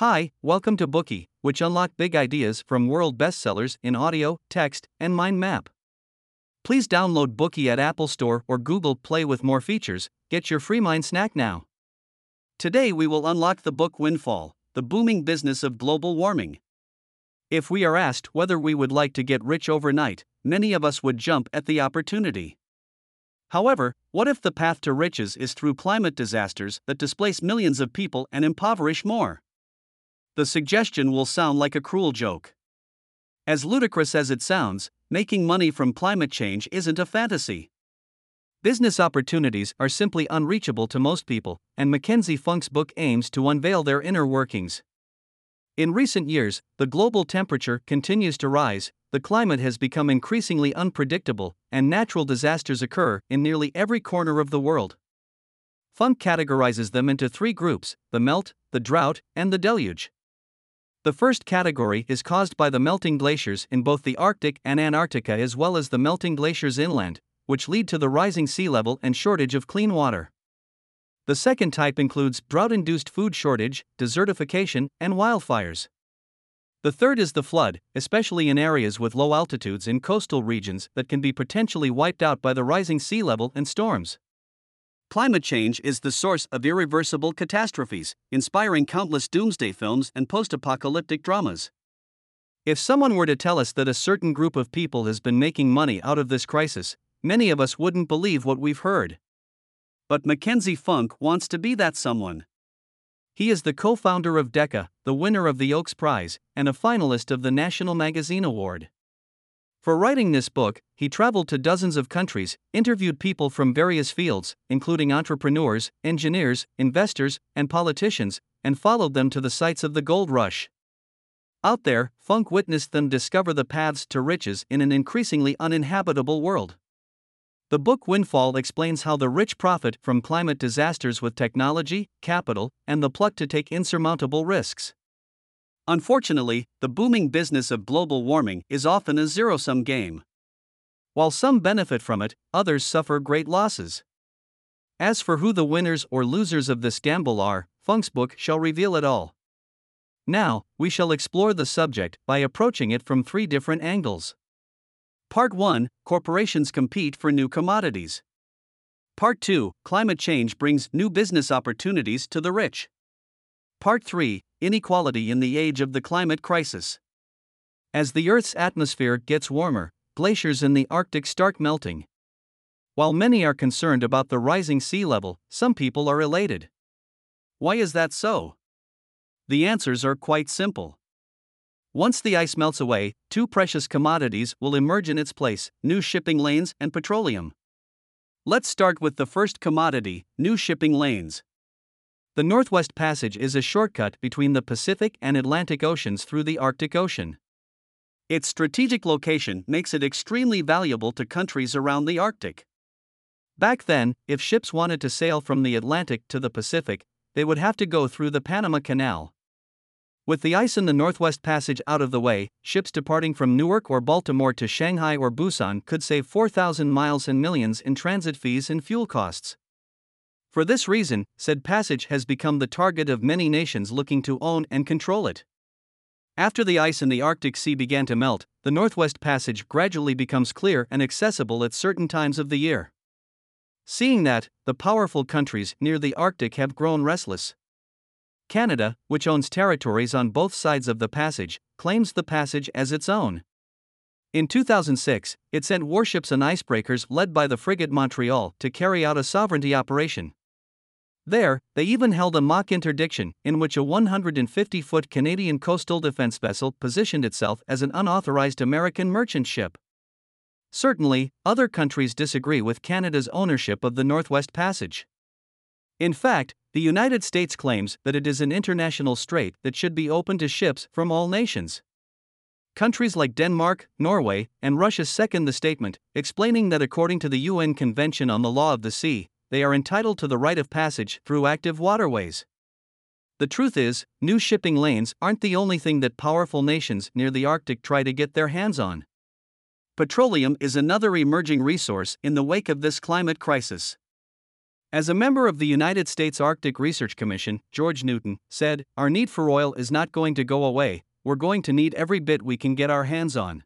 Hi, welcome to Bookey, which unlock big ideas from world bestsellers in audio, text, and mind map. Please download Bookey at Apple Store or Google Play with more features. Get your free mind snack now. Today we will unlock the book Windfall: The Booming Business of Global Warming. If we are asked whether we would like to get rich overnight, many of us would jump at the opportunity. However, what if the path to riches is through climate disasters that displace millions of people and impoverish more? The suggestion will sound like a cruel joke. As ludicrous as it sounds, making money from climate change isn't a fantasy. Business opportunities are simply unreachable to most people, and McKenzie Funk's book aims to unveil their inner workings. In recent years, the global temperature continues to rise, the climate has become increasingly unpredictable, and natural disasters occur in nearly every corner of the world. Funk categorizes them into three groups the melt, the drought, and the deluge. The first category is caused by the melting glaciers in both the Arctic and Antarctica as well as the melting glaciers inland, which lead to the rising sea level and shortage of clean water. The second type includes drought induced food shortage, desertification, and wildfires. The third is the flood, especially in areas with low altitudes in coastal regions that can be potentially wiped out by the rising sea level and storms. Climate change is the source of irreversible catastrophes, inspiring countless doomsday films and post apocalyptic dramas. If someone were to tell us that a certain group of people has been making money out of this crisis, many of us wouldn't believe what we've heard. But McKenzie Funk wants to be that someone. He is the co founder of Deca, the winner of the Oakes Prize, and a finalist of the National Magazine Award. For writing this book, he traveled to dozens of countries, interviewed people from various fields, including entrepreneurs, engineers, investors, and politicians, and followed them to the sites of the gold rush. Out there, Funk witnessed them discover the paths to riches in an increasingly uninhabitable world. The book Windfall explains how the rich profit from climate disasters with technology, capital, and the pluck to take insurmountable risks. Unfortunately, the booming business of global warming is often a zero sum game. While some benefit from it, others suffer great losses. As for who the winners or losers of this gamble are, Funk's book shall reveal it all. Now, we shall explore the subject by approaching it from three different angles. Part 1 Corporations compete for new commodities. Part 2 Climate change brings new business opportunities to the rich. Part 3 Inequality in the Age of the Climate Crisis. As the Earth's atmosphere gets warmer, glaciers in the Arctic start melting. While many are concerned about the rising sea level, some people are elated. Why is that so? The answers are quite simple. Once the ice melts away, two precious commodities will emerge in its place new shipping lanes and petroleum. Let's start with the first commodity new shipping lanes. The Northwest Passage is a shortcut between the Pacific and Atlantic Oceans through the Arctic Ocean. Its strategic location makes it extremely valuable to countries around the Arctic. Back then, if ships wanted to sail from the Atlantic to the Pacific, they would have to go through the Panama Canal. With the ice in the Northwest Passage out of the way, ships departing from Newark or Baltimore to Shanghai or Busan could save 4,000 miles and millions in transit fees and fuel costs. For this reason, said passage has become the target of many nations looking to own and control it. After the ice in the Arctic Sea began to melt, the Northwest Passage gradually becomes clear and accessible at certain times of the year. Seeing that, the powerful countries near the Arctic have grown restless. Canada, which owns territories on both sides of the passage, claims the passage as its own. In 2006, it sent warships and icebreakers led by the frigate Montreal to carry out a sovereignty operation. There, they even held a mock interdiction in which a 150 foot Canadian coastal defense vessel positioned itself as an unauthorized American merchant ship. Certainly, other countries disagree with Canada's ownership of the Northwest Passage. In fact, the United States claims that it is an international strait that should be open to ships from all nations. Countries like Denmark, Norway, and Russia second the statement, explaining that according to the UN Convention on the Law of the Sea, they are entitled to the right of passage through active waterways. The truth is, new shipping lanes aren't the only thing that powerful nations near the Arctic try to get their hands on. Petroleum is another emerging resource in the wake of this climate crisis. As a member of the United States Arctic Research Commission, George Newton said, Our need for oil is not going to go away, we're going to need every bit we can get our hands on.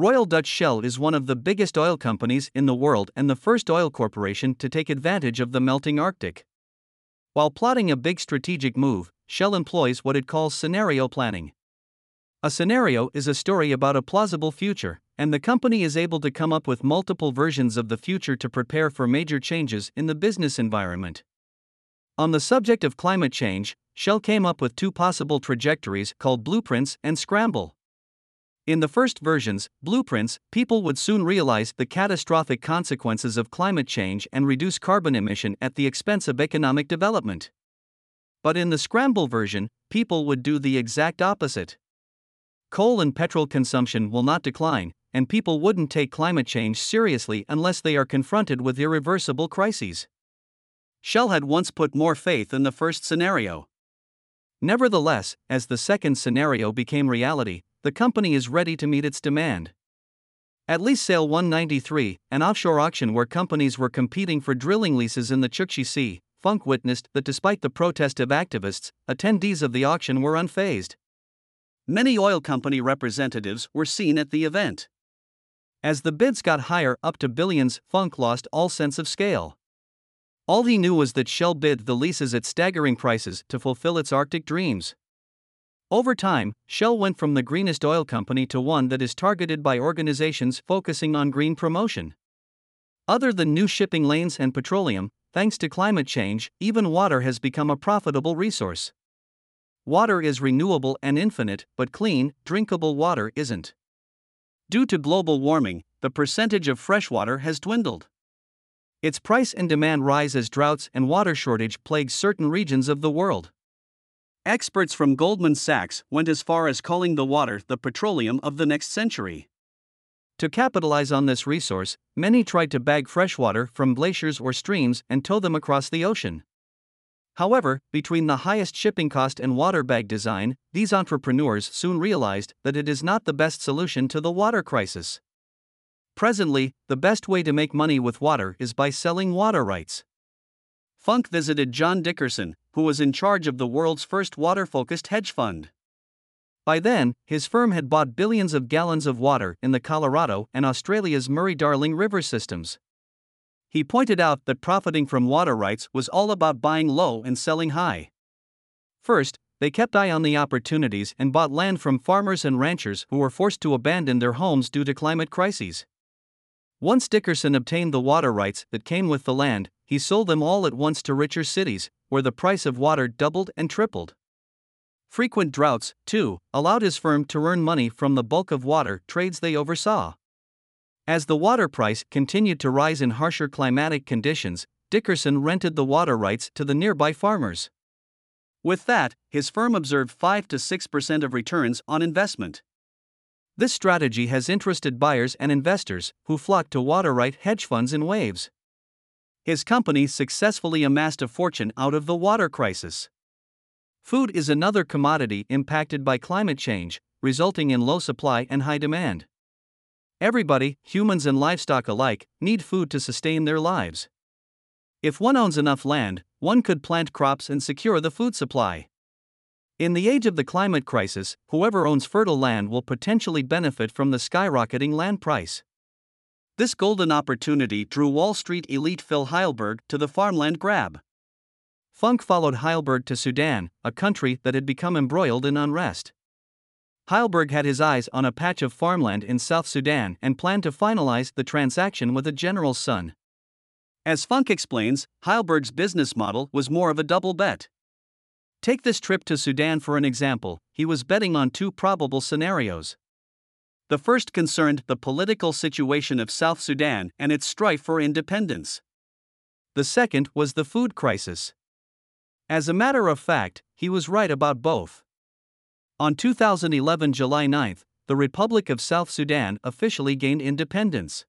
Royal Dutch Shell is one of the biggest oil companies in the world and the first oil corporation to take advantage of the melting Arctic. While plotting a big strategic move, Shell employs what it calls scenario planning. A scenario is a story about a plausible future, and the company is able to come up with multiple versions of the future to prepare for major changes in the business environment. On the subject of climate change, Shell came up with two possible trajectories called blueprints and scramble. In the first versions, blueprints, people would soon realize the catastrophic consequences of climate change and reduce carbon emission at the expense of economic development. But in the scramble version, people would do the exact opposite. Coal and petrol consumption will not decline, and people wouldn't take climate change seriously unless they are confronted with irreversible crises. Shell had once put more faith in the first scenario. Nevertheless, as the second scenario became reality, the company is ready to meet its demand. At Lease Sale 193, an offshore auction where companies were competing for drilling leases in the Chukchi Sea, Funk witnessed that despite the protest of activists, attendees of the auction were unfazed. Many oil company representatives were seen at the event. As the bids got higher up to billions, Funk lost all sense of scale. All he knew was that Shell bid the leases at staggering prices to fulfill its Arctic dreams. Over time, Shell went from the greenest oil company to one that is targeted by organizations focusing on green promotion. Other than new shipping lanes and petroleum, thanks to climate change, even water has become a profitable resource. Water is renewable and infinite, but clean, drinkable water isn't. Due to global warming, the percentage of freshwater has dwindled. Its price and demand rise as droughts and water shortage plague certain regions of the world. Experts from Goldman Sachs went as far as calling the water the petroleum of the next century. To capitalize on this resource, many tried to bag freshwater from glaciers or streams and tow them across the ocean. However, between the highest shipping cost and water bag design, these entrepreneurs soon realized that it is not the best solution to the water crisis. Presently, the best way to make money with water is by selling water rights. Funk visited John Dickerson, who was in charge of the world's first water focused hedge fund. By then, his firm had bought billions of gallons of water in the Colorado and Australia's Murray Darling river systems. He pointed out that profiting from water rights was all about buying low and selling high. First, they kept eye on the opportunities and bought land from farmers and ranchers who were forced to abandon their homes due to climate crises. Once Dickerson obtained the water rights that came with the land, he sold them all at once to richer cities, where the price of water doubled and tripled. Frequent droughts, too, allowed his firm to earn money from the bulk of water trades they oversaw. As the water price continued to rise in harsher climatic conditions, Dickerson rented the water rights to the nearby farmers. With that, his firm observed 5 to 6% of returns on investment. This strategy has interested buyers and investors who flock to water right hedge funds in waves his company successfully amassed a fortune out of the water crisis. Food is another commodity impacted by climate change, resulting in low supply and high demand. Everybody, humans and livestock alike, need food to sustain their lives. If one owns enough land, one could plant crops and secure the food supply. In the age of the climate crisis, whoever owns fertile land will potentially benefit from the skyrocketing land price. This golden opportunity drew Wall Street elite Phil Heilberg to the farmland grab. Funk followed Heilberg to Sudan, a country that had become embroiled in unrest. Heilberg had his eyes on a patch of farmland in South Sudan and planned to finalize the transaction with a general's son. As Funk explains, Heilberg's business model was more of a double bet. Take this trip to Sudan for an example, he was betting on two probable scenarios. The first concerned the political situation of South Sudan and its strife for independence. The second was the food crisis. As a matter of fact, he was right about both. On 2011 July 9, the Republic of South Sudan officially gained independence.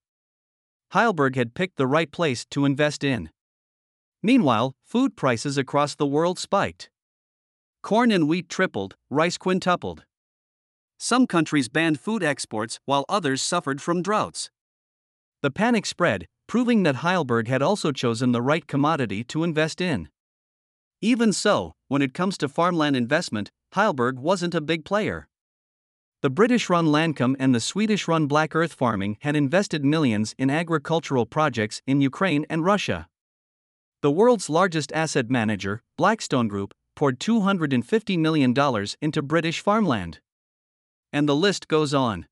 Heilberg had picked the right place to invest in. Meanwhile, food prices across the world spiked. Corn and wheat tripled, rice quintupled. Some countries banned food exports while others suffered from droughts. The panic spread, proving that Heilberg had also chosen the right commodity to invest in. Even so, when it comes to farmland investment, Heilberg wasn't a big player. The British run Landkom and the Swedish run Black Earth Farming had invested millions in agricultural projects in Ukraine and Russia. The world's largest asset manager, Blackstone Group, poured $250 million into British farmland. And the list goes on.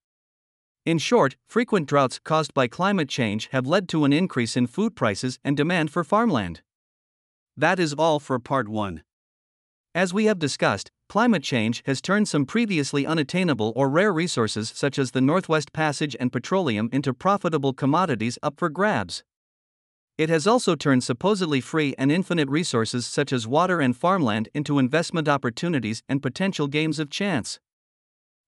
In short, frequent droughts caused by climate change have led to an increase in food prices and demand for farmland. That is all for part 1. As we have discussed, climate change has turned some previously unattainable or rare resources such as the Northwest Passage and petroleum into profitable commodities up for grabs. It has also turned supposedly free and infinite resources such as water and farmland into investment opportunities and potential games of chance.